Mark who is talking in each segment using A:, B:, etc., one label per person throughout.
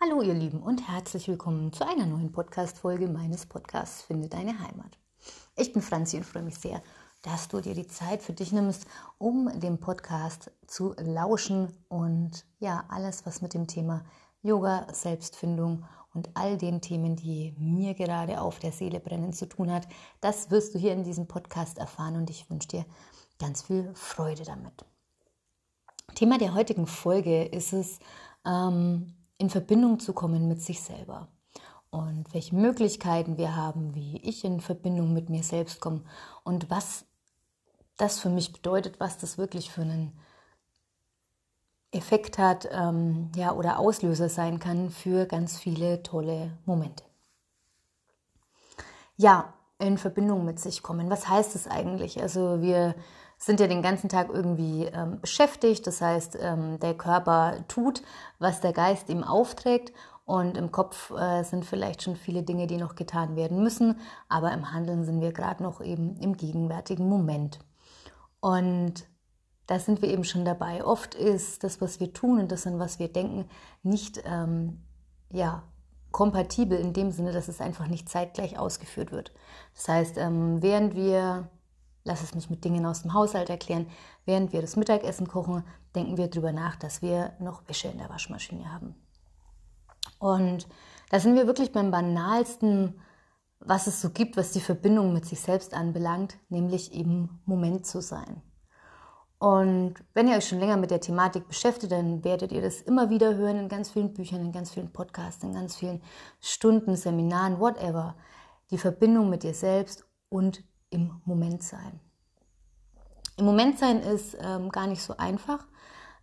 A: Hallo ihr Lieben und herzlich willkommen zu einer neuen Podcast-Folge meines Podcasts Finde deine Heimat. Ich bin Franzi und freue mich sehr, dass du dir die Zeit für dich nimmst, um dem Podcast zu lauschen und ja, alles, was mit dem Thema Yoga, Selbstfindung und all den Themen, die mir gerade auf der Seele brennen zu tun hat, das wirst du hier in diesem Podcast erfahren und ich wünsche dir ganz viel Freude damit. Thema der heutigen Folge ist es, ähm, in Verbindung zu kommen mit sich selber und welche Möglichkeiten wir haben, wie ich in Verbindung mit mir selbst komme und was das für mich bedeutet, was das wirklich für einen Effekt hat ähm, ja, oder Auslöser sein kann für ganz viele tolle Momente. Ja, in Verbindung mit sich kommen. Was heißt das eigentlich? Also wir sind ja den ganzen Tag irgendwie ähm, beschäftigt. Das heißt, ähm, der Körper tut, was der Geist ihm aufträgt. Und im Kopf äh, sind vielleicht schon viele Dinge, die noch getan werden müssen. Aber im Handeln sind wir gerade noch eben im gegenwärtigen Moment. Und da sind wir eben schon dabei. Oft ist das, was wir tun und das, an was wir denken, nicht ähm, ja, kompatibel in dem Sinne, dass es einfach nicht zeitgleich ausgeführt wird. Das heißt, ähm, während wir lass es mich mit Dingen aus dem Haushalt erklären. Während wir das Mittagessen kochen, denken wir darüber nach, dass wir noch Wäsche in der Waschmaschine haben. Und da sind wir wirklich beim banalsten, was es so gibt, was die Verbindung mit sich selbst anbelangt, nämlich im Moment zu sein. Und wenn ihr euch schon länger mit der Thematik beschäftigt, dann werdet ihr das immer wieder hören in ganz vielen Büchern, in ganz vielen Podcasts, in ganz vielen Stunden, Seminaren, whatever. Die Verbindung mit dir selbst und im Moment sein. Im Moment sein ist ähm, gar nicht so einfach.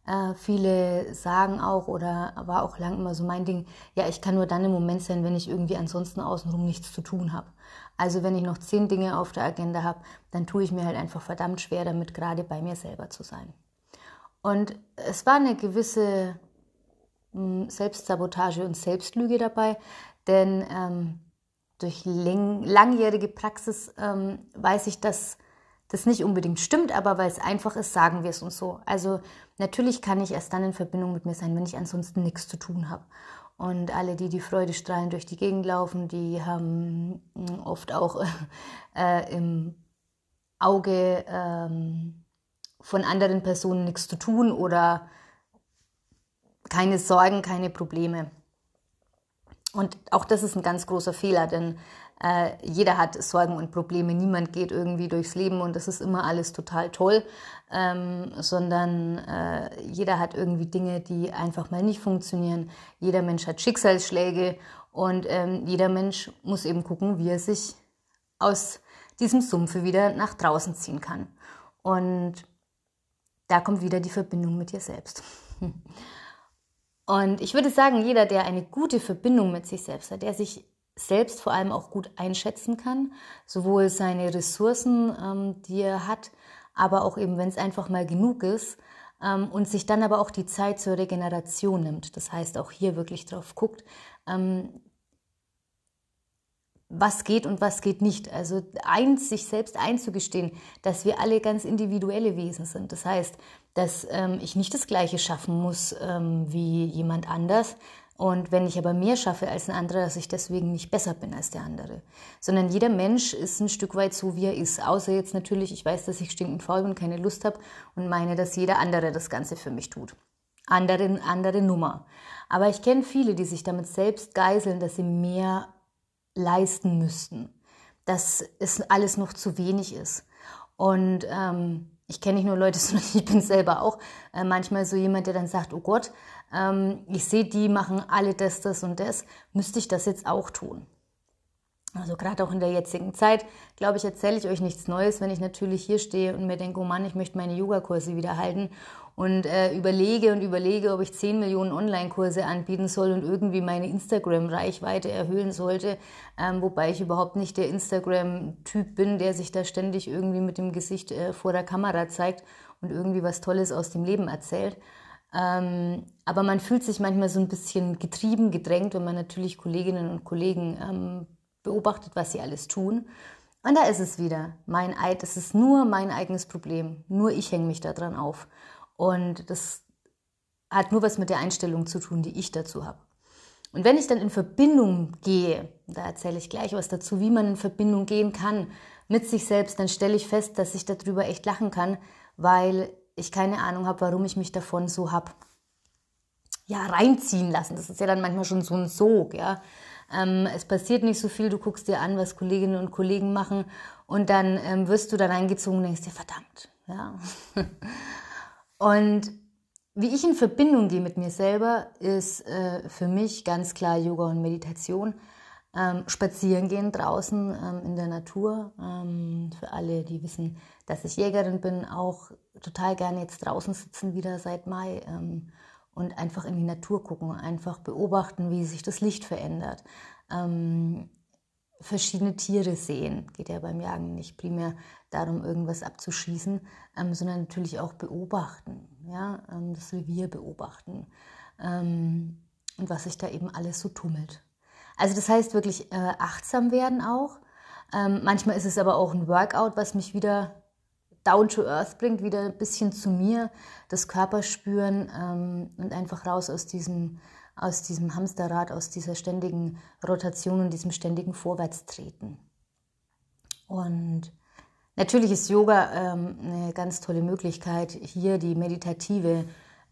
A: Äh, viele sagen auch, oder war auch lang immer so mein Ding, ja, ich kann nur dann im Moment sein, wenn ich irgendwie ansonsten außenrum nichts zu tun habe. Also wenn ich noch zehn Dinge auf der Agenda habe, dann tue ich mir halt einfach verdammt schwer damit, gerade bei mir selber zu sein. Und es war eine gewisse mh, hm, Selbstsabotage und Selbstlüge dabei, denn ähm, durch langjährige Praxis ähm, weiß ich, dass das nicht unbedingt stimmt, aber weil es einfach ist, sagen wir es uns so. Also natürlich kann ich erst dann in Verbindung mit mir sein, wenn ich ansonsten nichts zu tun habe. Und alle, die die Freude strahlen durch die Gegend laufen, die haben hm, oft auch äh, im Auge ähm, von anderen Personen nichts zu tun oder keine Sorgen, keine Probleme. Und auch das ist ein ganz großer Fehler, denn äh, jeder hat Sorgen und Probleme. Niemand geht irgendwie durchs Leben und das ist immer alles total toll, ähm, sondern äh, jeder hat irgendwie Dinge, die einfach mal nicht funktionieren. Jeder Mensch hat Schicksalsschläge und ähm, jeder Mensch muss eben gucken, wie er sich aus diesem Sumpfe wieder nach draußen ziehen kann. Und da kommt wieder die Verbindung mit dir selbst. Und ich würde sagen, jeder, der eine gute Verbindung mit sich selbst hat, der sich selbst vor allem auch gut einschätzen kann, sowohl seine Ressourcen, ähm, die er hat, aber auch eben, wenn es einfach mal genug ist, ähm, und sich dann aber auch die Zeit zur Regeneration nimmt. Das heißt, auch hier wirklich drauf guckt, ähm, was geht und was geht nicht. Also eins, sich selbst einzugestehen, dass wir alle ganz individuelle Wesen sind. Das heißt, dass ähm, ich nicht das Gleiche schaffen muss ähm, wie jemand anders. Und wenn ich aber mehr schaffe als ein anderer, dass ich deswegen nicht besser bin als der andere. Sondern jeder Mensch ist ein Stück weit so, wie er ist. Außer jetzt natürlich, ich weiß, dass ich stinkend faul bin, keine Lust habe und meine, dass jeder andere das Ganze für mich tut. Andere, andere Nummer. Aber ich kenne viele, die sich damit selbst geiseln, dass sie mehr leisten müssten, dass es alles noch zu wenig ist. Und ähm, ich kenne nicht nur Leute, sondern ich bin selber auch äh, manchmal so jemand, der dann sagt, oh Gott, ähm, ich sehe, die machen alle das, das und das, müsste ich das jetzt auch tun? Also gerade auch in der jetzigen Zeit, glaube ich, erzähle ich euch nichts Neues, wenn ich natürlich hier stehe und mir denke, oh Mann, ich möchte meine Yogakurse wieder halten und äh, überlege und überlege, ob ich 10 Millionen Online-Kurse anbieten soll und irgendwie meine Instagram-Reichweite erhöhen sollte, ähm, wobei ich überhaupt nicht der Instagram-Typ bin, der sich da ständig irgendwie mit dem Gesicht äh, vor der Kamera zeigt und irgendwie was Tolles aus dem Leben erzählt. Ähm, aber man fühlt sich manchmal so ein bisschen getrieben, gedrängt, wenn man natürlich Kolleginnen und Kollegen ähm, beobachtet, was sie alles tun. Und da ist es wieder, mein Eid, es ist nur mein eigenes Problem. Nur ich hänge mich daran auf. Und das hat nur was mit der Einstellung zu tun, die ich dazu habe. Und wenn ich dann in Verbindung gehe, da erzähle ich gleich was dazu, wie man in Verbindung gehen kann mit sich selbst, dann stelle ich fest, dass ich darüber echt lachen kann, weil ich keine Ahnung habe, warum ich mich davon so habe ja, reinziehen lassen. Das ist ja dann manchmal schon so ein Sog, ja. Ähm, es passiert nicht so viel, du guckst dir an, was Kolleginnen und Kollegen machen und dann ähm, wirst du da reingezogen und denkst dir, verdammt, ja. und wie ich in Verbindung gehe mit mir selber, ist äh, für mich ganz klar Yoga und Meditation. Ähm, spazieren gehen draußen ähm, in der Natur. Ähm, für alle, die wissen, dass ich Jägerin bin, auch total gerne jetzt draußen sitzen wieder seit Mai ähm, und einfach in die Natur gucken, einfach beobachten, wie sich das Licht verändert. Ähm, verschiedene Tiere sehen. Geht ja beim Jagen nicht primär darum, irgendwas abzuschießen, ähm, sondern natürlich auch beobachten, ja, ähm, das Revier beobachten ähm, und was sich da eben alles so tummelt. Also das heißt wirklich äh, achtsam werden auch. Ähm, manchmal ist es aber auch ein Workout, was mich wieder down to earth bringt, wieder ein bisschen zu mir, das Körperspüren ähm, und einfach raus aus diesem, aus diesem Hamsterrad, aus dieser ständigen Rotation und diesem ständigen Vorwärtstreten. Und natürlich ist Yoga ähm, eine ganz tolle Möglichkeit, hier die meditative,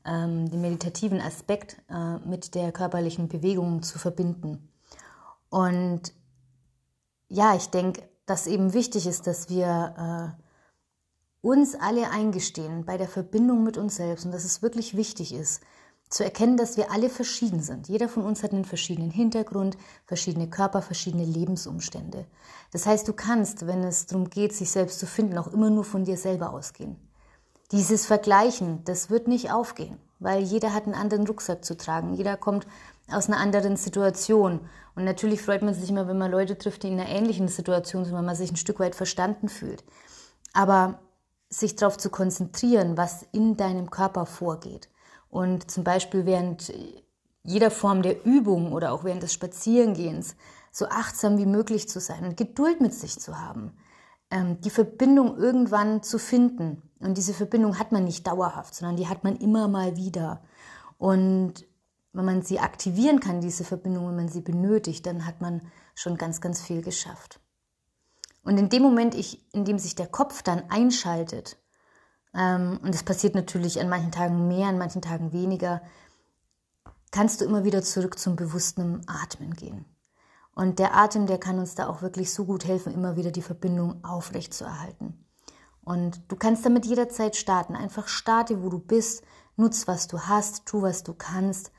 A: ähm, den meditativen Aspekt äh, mit der körperlichen Bewegung zu verbinden. Und ja, ich denke, dass eben wichtig ist, dass wir äh, uns alle eingestehen bei der Verbindung mit uns selbst und dass es wirklich wichtig ist, zu erkennen, dass wir alle verschieden sind. Jeder von uns hat einen verschiedenen Hintergrund, verschiedene Körper, verschiedene Lebensumstände. Das heißt, du kannst, wenn es darum geht, sich selbst zu finden, auch immer nur von dir selber ausgehen. Dieses Vergleichen, das wird nicht aufgehen, weil jeder hat einen anderen Rucksack zu tragen. Jeder kommt aus einer anderen Situation. Und natürlich freut man sich immer, wenn man Leute trifft, die in einer ähnlichen Situation sind, weil man sich ein Stück weit verstanden fühlt. Aber sich darauf zu konzentrieren, was in deinem Körper vorgeht. Und zum Beispiel während jeder Form der Übung oder auch während des Spazierengehens so achtsam wie möglich zu sein und Geduld mit sich zu haben, ähm, die Verbindung irgendwann zu finden. Und diese Verbindung hat man nicht dauerhaft, sondern die hat man immer mal wieder. Und wenn man sie aktivieren kann, diese Verbindung, wenn man sie benötigt, dann hat man schon ganz, ganz viel geschafft. Und in dem Moment, ich, in dem sich der Kopf dann einschaltet, ähm, und das passiert natürlich an manchen Tagen mehr, an manchen Tagen weniger, kannst du immer wieder zurück zum bewussten Atmen gehen. Und der Atem, der kann uns da auch wirklich so gut helfen, immer wieder die Verbindung aufrecht zu erhalten. Und du kannst damit jederzeit starten. Einfach starte, wo du bist, nutz, was du hast, tu, was du kannst,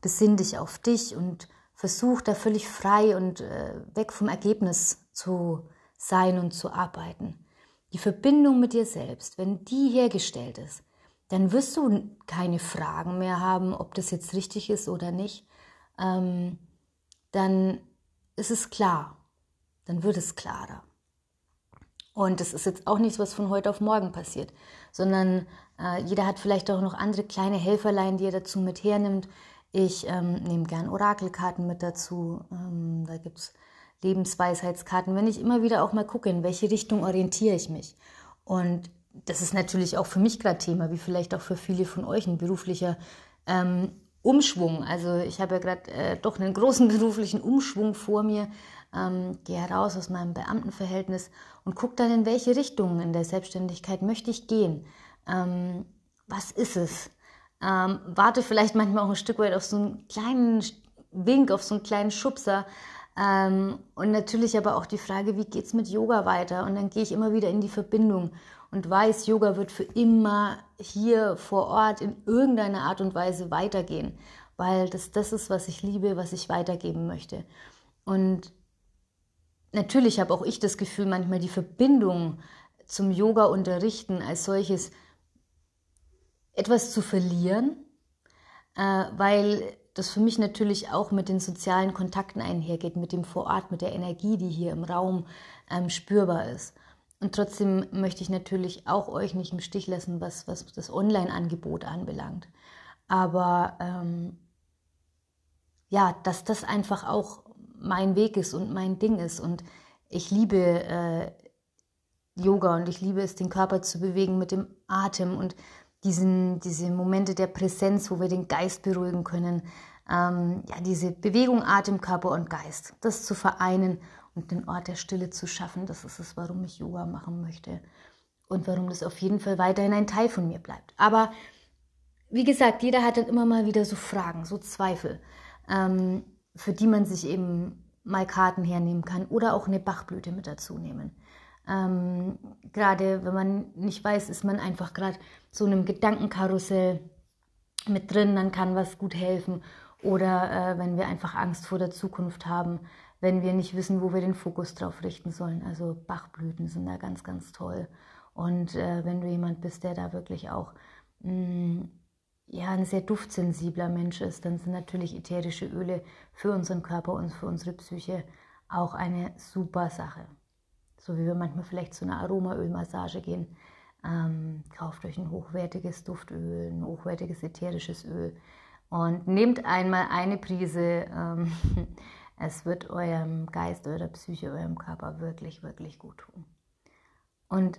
A: besinn dich auf dich und versuch da völlig frei und äh, weg vom Ergebnis zu sein und zu arbeiten. Die Verbindung mit dir selbst, wenn die hergestellt ist, dann wirst du keine Fragen mehr haben, ob das jetzt richtig ist oder nicht. Ähm, dann ist es klar. Dann wird es klarer. Und das ist jetzt auch nichts, was von heute auf morgen passiert, sondern äh, jeder hat vielleicht auch noch andere kleine Helferlein, die er dazu mit hernimmt. Ich ähm, nehme gern Orakelkarten mit dazu. Ähm, da gibt es Lebensweisheitskarten, wenn ich immer wieder auch mal gucke, in welche Richtung orientiere ich mich. Und das ist natürlich auch für mich gerade Thema, wie vielleicht auch für viele von euch ein beruflicher ähm, Umschwung. Also ich habe ja gerade äh, doch einen großen beruflichen Umschwung vor mir, ähm, gehe heraus aus meinem Beamtenverhältnis und gucke dann, in welche Richtung in der Selbstständigkeit möchte ich gehen. Ähm, was ist es? Ähm, warte vielleicht manchmal auch ein Stück weit auf so einen kleinen Wink, auf so einen kleinen Schubser, ähm, und natürlich aber auch die Frage, wie geht's mit Yoga weiter? Und dann gehe ich immer wieder in die Verbindung und weiß, Yoga wird für immer hier vor Ort in irgendeiner Art und Weise weitergehen, weil das das ist, was ich liebe, was ich weitergeben möchte. Und natürlich habe auch ich das Gefühl, manchmal die Verbindung zum Yoga-Unterrichten als solches etwas zu verlieren, äh, weil das für mich natürlich auch mit den sozialen Kontakten einhergeht, mit dem Vorort, mit der Energie, die hier im Raum ähm, spürbar ist. Und trotzdem möchte ich natürlich auch euch nicht im Stich lassen, was, was das Online-Angebot anbelangt. Aber ähm, ja, dass das einfach auch mein Weg ist und mein Ding ist. Und ich liebe äh, Yoga und ich liebe es, den Körper zu bewegen mit dem Atem und diesen, diese Momente der Präsenz, wo wir den Geist beruhigen können. ähm, ja, diese Bewegung, Atem, Körper und Geist, das zu vereinen und den Ort der Stille zu schaffen, das ist es, warum ich Yoga machen möchte und warum das auf jeden Fall weiterhin ein Teil von mir bleibt. Aber wie gesagt, jeder hat dann immer mal wieder so Fragen, so Zweifel, ähm, für die man sich eben mal Karten hernehmen kann oder auch eine Bachblüte mit dazu nehmen. Ähm, gerade wenn man nicht weiß, ist man einfach gerade so einem Gedankenkarussell mit drin, dann kann was gut helfen. Oder äh, wenn wir einfach Angst vor der Zukunft haben, wenn wir nicht wissen, wo wir den Fokus drauf richten sollen. Also Bachblüten sind da ganz, ganz toll. Und äh, wenn du jemand bist, der da wirklich auch mh, mm, ja, ein sehr duftsensibler Mensch ist, dann sind natürlich ätherische Öle für unseren Körper und für unsere Psyche auch eine super Sache. So wie wir manchmal vielleicht zu einer Aromaölmassage gehen. Ähm, kauft euch ein hochwertiges Duftöl, ein hochwertiges ätherisches Öl und nehmt einmal eine Prise. Ähm, es wird eurem Geist, eurer Psyche, eurem Körper wirklich, wirklich gut tun. Und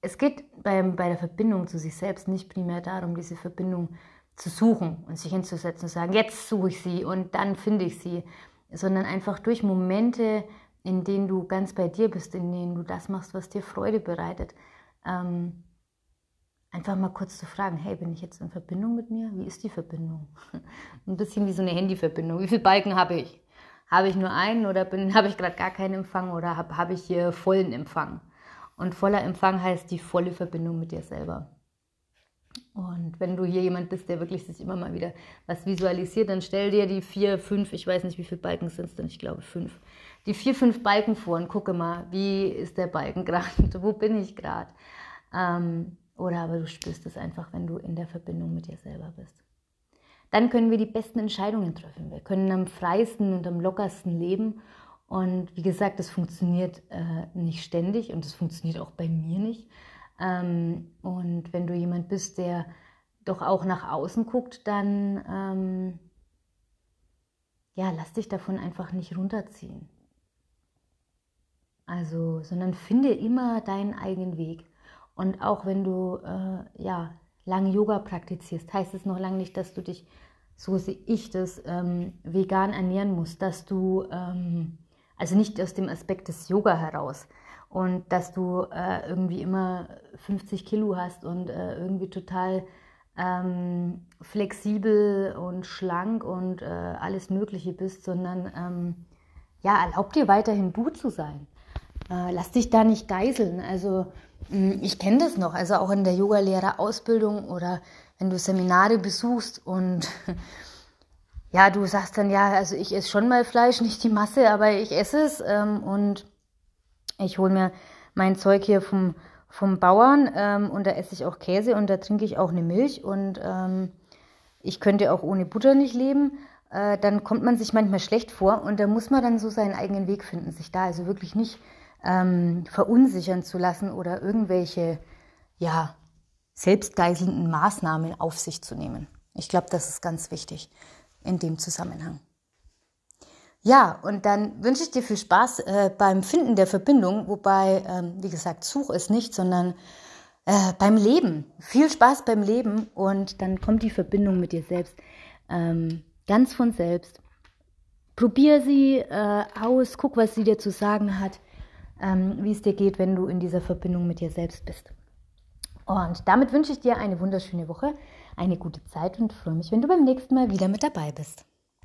A: es geht beim, bei der Verbindung zu sich selbst nicht primär darum, diese Verbindung zu suchen und sich hinzusetzen und sagen, jetzt suche ich sie und dann finde ich sie, sondern einfach durch Momente, in denen du ganz bei dir bist, in denen du das machst, was dir Freude bereitet, ähm, einfach mal kurz zu fragen, hey, bin ich jetzt in Verbindung mit mir? Wie ist die Verbindung? Ein bisschen wie so eine Handyverbindung. Wie viele Balken habe ich? Habe ich nur einen oder habe ich gerade gar keinen Empfang oder habe hab ich hier vollen Empfang? Und voller Empfang heißt die volle Verbindung mit dir selber. Und wenn du hier jemand bist, der wirklich sich immer mal wieder was visualisiert, dann stell dir die vier, fünf, ich weiß nicht, wie viele Balken sind es denn, ich glaube fünf, die vier, fünf Balken vor und gucke mal, wie ist der Balken gerade, wo bin ich gerade. Ähm, oder aber du spürst es einfach, wenn du in der Verbindung mit dir selber bist. Dann können wir die besten Entscheidungen treffen. Wir können am freiesten und am lockersten leben und wie gesagt, das funktioniert äh, nicht ständig und das funktioniert auch bei mir nicht. Ähm, und wenn du jemand bist, der doch auch nach außen guckt, dann ähm, ja, lass dich davon einfach nicht runterziehen. Also, sondern finde immer deinen eigenen Weg. Und auch wenn du äh, ja lange Yoga praktizierst, heißt es noch lange nicht, dass du dich, so sehe ich das, ähm, vegan ernähren musst, dass du ähm, also nicht aus dem Aspekt des Yoga heraus. Und dass du äh, irgendwie immer 50 Kilo hast und äh, irgendwie total ähm, flexibel und schlank und äh, alles Mögliche bist, sondern ähm, ja, erlaub dir weiterhin du zu sein. Äh, lass dich da nicht geiseln. Also mh, ich kenne das noch, also auch in der Yogalehrerausbildung oder wenn du Seminare besuchst und ja, du sagst dann, ja, also ich esse schon mal Fleisch, nicht die Masse, aber ich esse es ähm, und ich hole mir mein Zeug hier vom, vom Bauern ähm, und da esse ich auch Käse und da trinke ich auch eine Milch und ähm, ich könnte auch ohne Butter nicht leben. Äh, dann kommt man sich manchmal schlecht vor und da muss man dann so seinen eigenen Weg finden, sich da also wirklich nicht ähm, verunsichern zu lassen oder irgendwelche, ja, selbstgeiselnden Maßnahmen auf sich zu nehmen. Ich glaube, das ist ganz wichtig in dem Zusammenhang. Ja, und dann wünsche ich dir viel Spaß äh, beim Finden der Verbindung, wobei, ähm, wie gesagt, such es nicht, sondern äh, beim Leben. Viel Spaß beim Leben und dann kommt die Verbindung mit dir selbst ähm, ganz von selbst. Probier sie äh, aus, guck, was sie dir zu sagen hat, ähm, wie es dir geht, wenn du in dieser Verbindung mit dir selbst bist. Und damit wünsche ich dir eine wunderschöne Woche eine gute Zeit und freue mich, wenn du beim nächsten Mal wieder mit dabei bist.